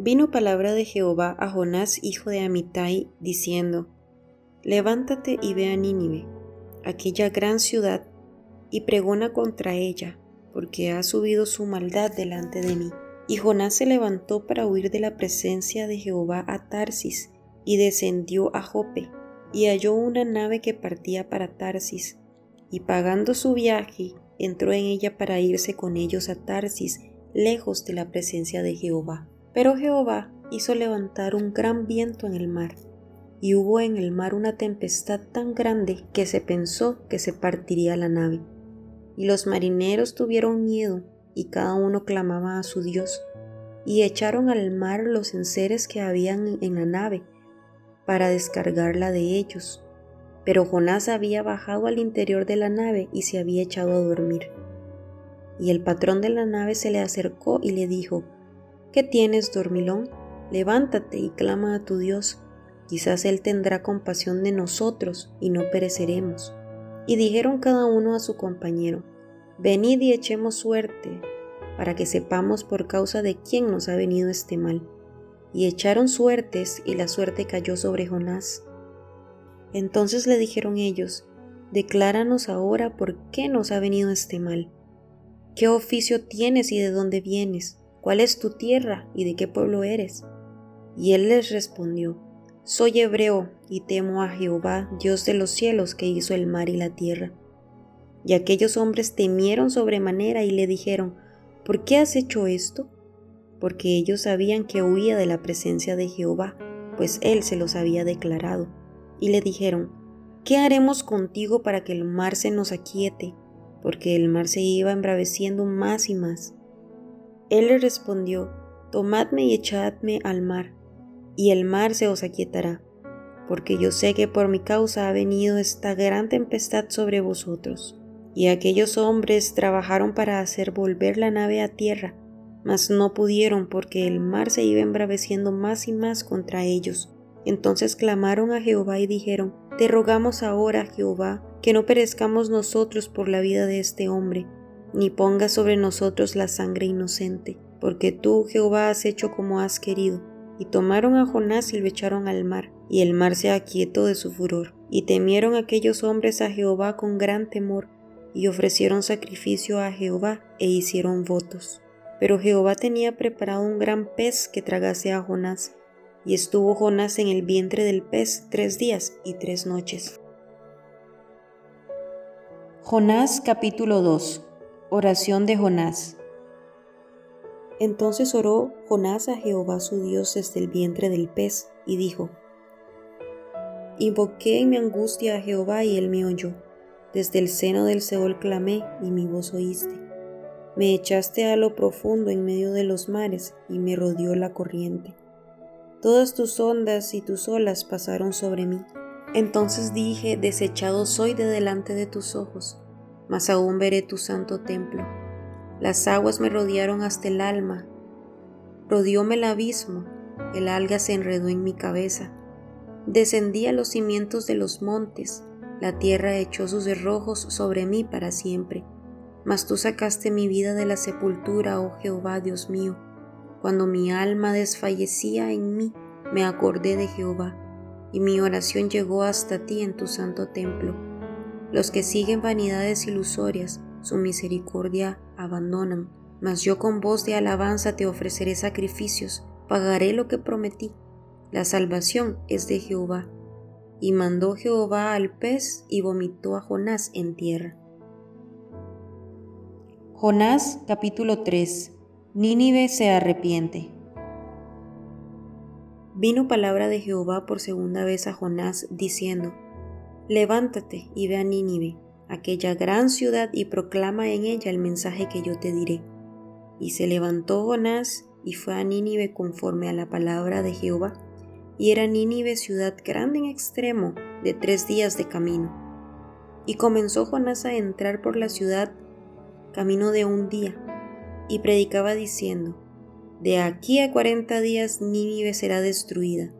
Vino palabra de Jehová a Jonás, hijo de Amitai, diciendo, Levántate y ve a Nínive, aquella gran ciudad, y pregona contra ella, porque ha subido su maldad delante de mí. Y Jonás se levantó para huir de la presencia de Jehová a Tarsis, y descendió a Jope, y halló una nave que partía para Tarsis, y pagando su viaje, entró en ella para irse con ellos a Tarsis, lejos de la presencia de Jehová. Pero Jehová hizo levantar un gran viento en el mar, y hubo en el mar una tempestad tan grande que se pensó que se partiría la nave. Y los marineros tuvieron miedo, y cada uno clamaba a su Dios, y echaron al mar los enseres que habían en la nave, para descargarla de ellos. Pero Jonás había bajado al interior de la nave y se había echado a dormir. Y el patrón de la nave se le acercó y le dijo, ¿Qué tienes, dormilón? Levántate y clama a tu Dios. Quizás Él tendrá compasión de nosotros y no pereceremos. Y dijeron cada uno a su compañero, Venid y echemos suerte, para que sepamos por causa de quién nos ha venido este mal. Y echaron suertes, y la suerte cayó sobre Jonás. Entonces le dijeron ellos, Decláranos ahora por qué nos ha venido este mal. ¿Qué oficio tienes y de dónde vienes? ¿Cuál es tu tierra y de qué pueblo eres? Y él les respondió, Soy hebreo y temo a Jehová, Dios de los cielos, que hizo el mar y la tierra. Y aquellos hombres temieron sobremanera y le dijeron, ¿por qué has hecho esto? Porque ellos sabían que huía de la presencia de Jehová, pues él se los había declarado. Y le dijeron, ¿qué haremos contigo para que el mar se nos aquiete? Porque el mar se iba embraveciendo más y más. Él le respondió, Tomadme y echadme al mar, y el mar se os aquietará, porque yo sé que por mi causa ha venido esta gran tempestad sobre vosotros. Y aquellos hombres trabajaron para hacer volver la nave a tierra, mas no pudieron porque el mar se iba embraveciendo más y más contra ellos. Entonces clamaron a Jehová y dijeron, Te rogamos ahora, Jehová, que no perezcamos nosotros por la vida de este hombre, ni pongas sobre nosotros la sangre inocente, porque tú, Jehová, has hecho como has querido. Y tomaron a Jonás y lo echaron al mar, y el mar se aquietó de su furor. Y temieron aquellos hombres a Jehová con gran temor, y ofrecieron sacrificio a Jehová e hicieron votos. Pero Jehová tenía preparado un gran pez que tragase a Jonás, y estuvo Jonás en el vientre del pez tres días y tres noches. Jonás capítulo 2 Oración de Jonás. Entonces oró Jonás a Jehová su Dios desde el vientre del pez y dijo, Invoqué en mi angustia a Jehová y él me oyó. Desde el seno del Seol clamé y mi voz oíste. Me echaste a lo profundo en medio de los mares y me rodeó la corriente. Todas tus ondas y tus olas pasaron sobre mí. Entonces dije, desechado soy de delante de tus ojos mas aún veré tu santo templo. Las aguas me rodearon hasta el alma, rodeóme el abismo, el alga se enredó en mi cabeza. Descendí a los cimientos de los montes, la tierra echó sus cerrojos sobre mí para siempre. Mas tú sacaste mi vida de la sepultura, oh Jehová Dios mío. Cuando mi alma desfallecía en mí, me acordé de Jehová, y mi oración llegó hasta ti en tu santo templo. Los que siguen vanidades ilusorias, su misericordia abandonan. Mas yo con voz de alabanza te ofreceré sacrificios, pagaré lo que prometí. La salvación es de Jehová. Y mandó Jehová al pez y vomitó a Jonás en tierra. Jonás capítulo 3 Nínive se arrepiente. Vino palabra de Jehová por segunda vez a Jonás, diciendo, Levántate y ve a Nínive, aquella gran ciudad, y proclama en ella el mensaje que yo te diré. Y se levantó Jonás y fue a Nínive conforme a la palabra de Jehová. Y era Nínive ciudad grande en extremo, de tres días de camino. Y comenzó Jonás a entrar por la ciudad camino de un día, y predicaba diciendo, De aquí a cuarenta días Nínive será destruida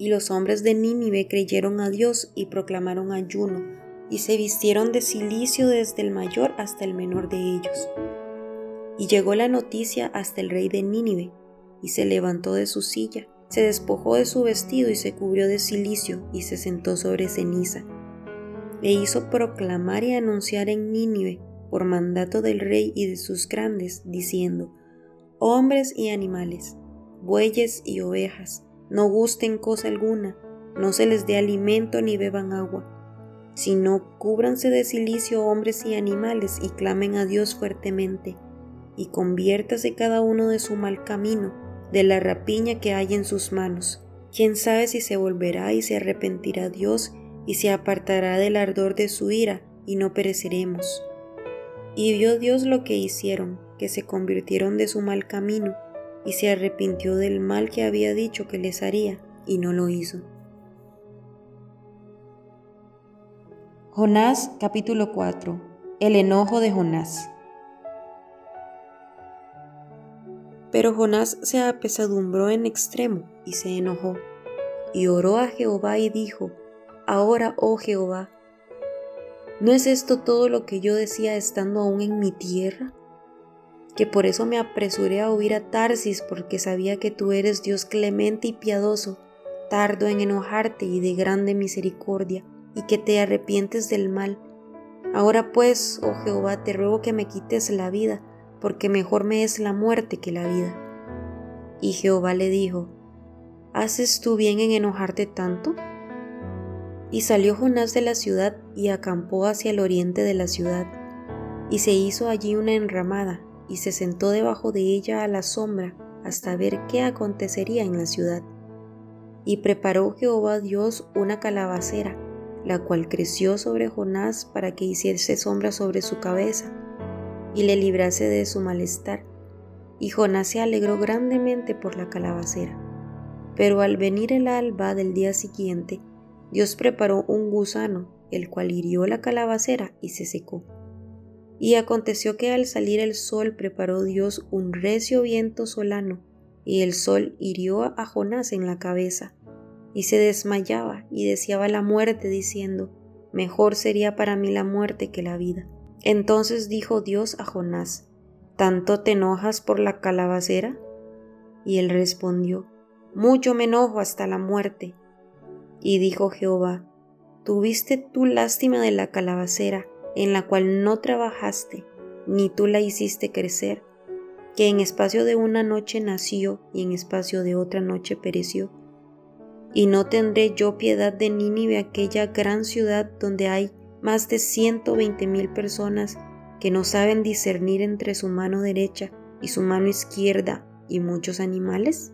y los hombres de Nínive creyeron a Dios y proclamaron ayuno, y se vistieron de silicio desde el mayor hasta el menor de ellos. Y llegó la noticia hasta el rey de Nínive, y se levantó de su silla, se despojó de su vestido y se cubrió de cilicio y se sentó sobre ceniza. E hizo proclamar y anunciar en Nínive, por mandato del rey y de sus grandes, diciendo, Hombres y animales, bueyes y ovejas, no gusten cosa alguna, no se les dé alimento ni beban agua, sino cúbranse de silicio hombres y animales y clamen a Dios fuertemente, y conviértase cada uno de su mal camino, de la rapiña que hay en sus manos. Quién sabe si se volverá y se arrepentirá Dios y se apartará del ardor de su ira y no pereceremos. Y vio Dios lo que hicieron, que se convirtieron de su mal camino, y se arrepintió del mal que había dicho que les haría, y no lo hizo. Jonás capítulo 4 El enojo de Jonás Pero Jonás se apesadumbró en extremo y se enojó, y oró a Jehová y dijo, Ahora, oh Jehová, ¿no es esto todo lo que yo decía estando aún en mi tierra? Que por eso me apresuré a huir a Tarsis, porque sabía que tú eres Dios clemente y piadoso, tardo en enojarte y de grande misericordia y que te arrepientes del mal. Ahora pues, oh Jehová, te ruego que me quites la vida, porque mejor me es la muerte que la vida. Y Jehová le dijo, ¿Haces tú bien en enojarte tanto? Y salió Jonás de la ciudad y acampó hacia el oriente de la ciudad, y se hizo allí una enramada, y se sentó debajo de ella a la sombra hasta ver qué acontecería en la ciudad. Y preparó Jehová Dios una calabacera, la cual creció sobre Jonás para que hiciese sombra sobre su cabeza y le librase de su malestar. Y Jonás se alegró grandemente por la calabacera. Pero al venir el alba del día siguiente, Dios preparó un gusano, el cual hirió la calabacera y se secó. Y aconteció que al salir el sol preparó Dios un recio viento solano, y el sol hirió a Jonás en la cabeza, y se desmayaba y deseaba la muerte diciendo, Mejor sería para mí la muerte que la vida. Entonces dijo Dios a Jonás, ¿Tanto te enojas por la calabacera? Y él respondió, Mucho me enojo hasta la muerte. Y dijo Jehová, ¿tuviste tú lástima de la calabacera en la cual no trabajaste, ni tú la hiciste crecer, que en espacio de una noche nació y en espacio de otra noche pereció? Y no tendré yo piedad de Nínive, aquella gran ciudad donde hay más de ciento veinte mil personas que no saben discernir entre su mano derecha y su mano izquierda y muchos animales?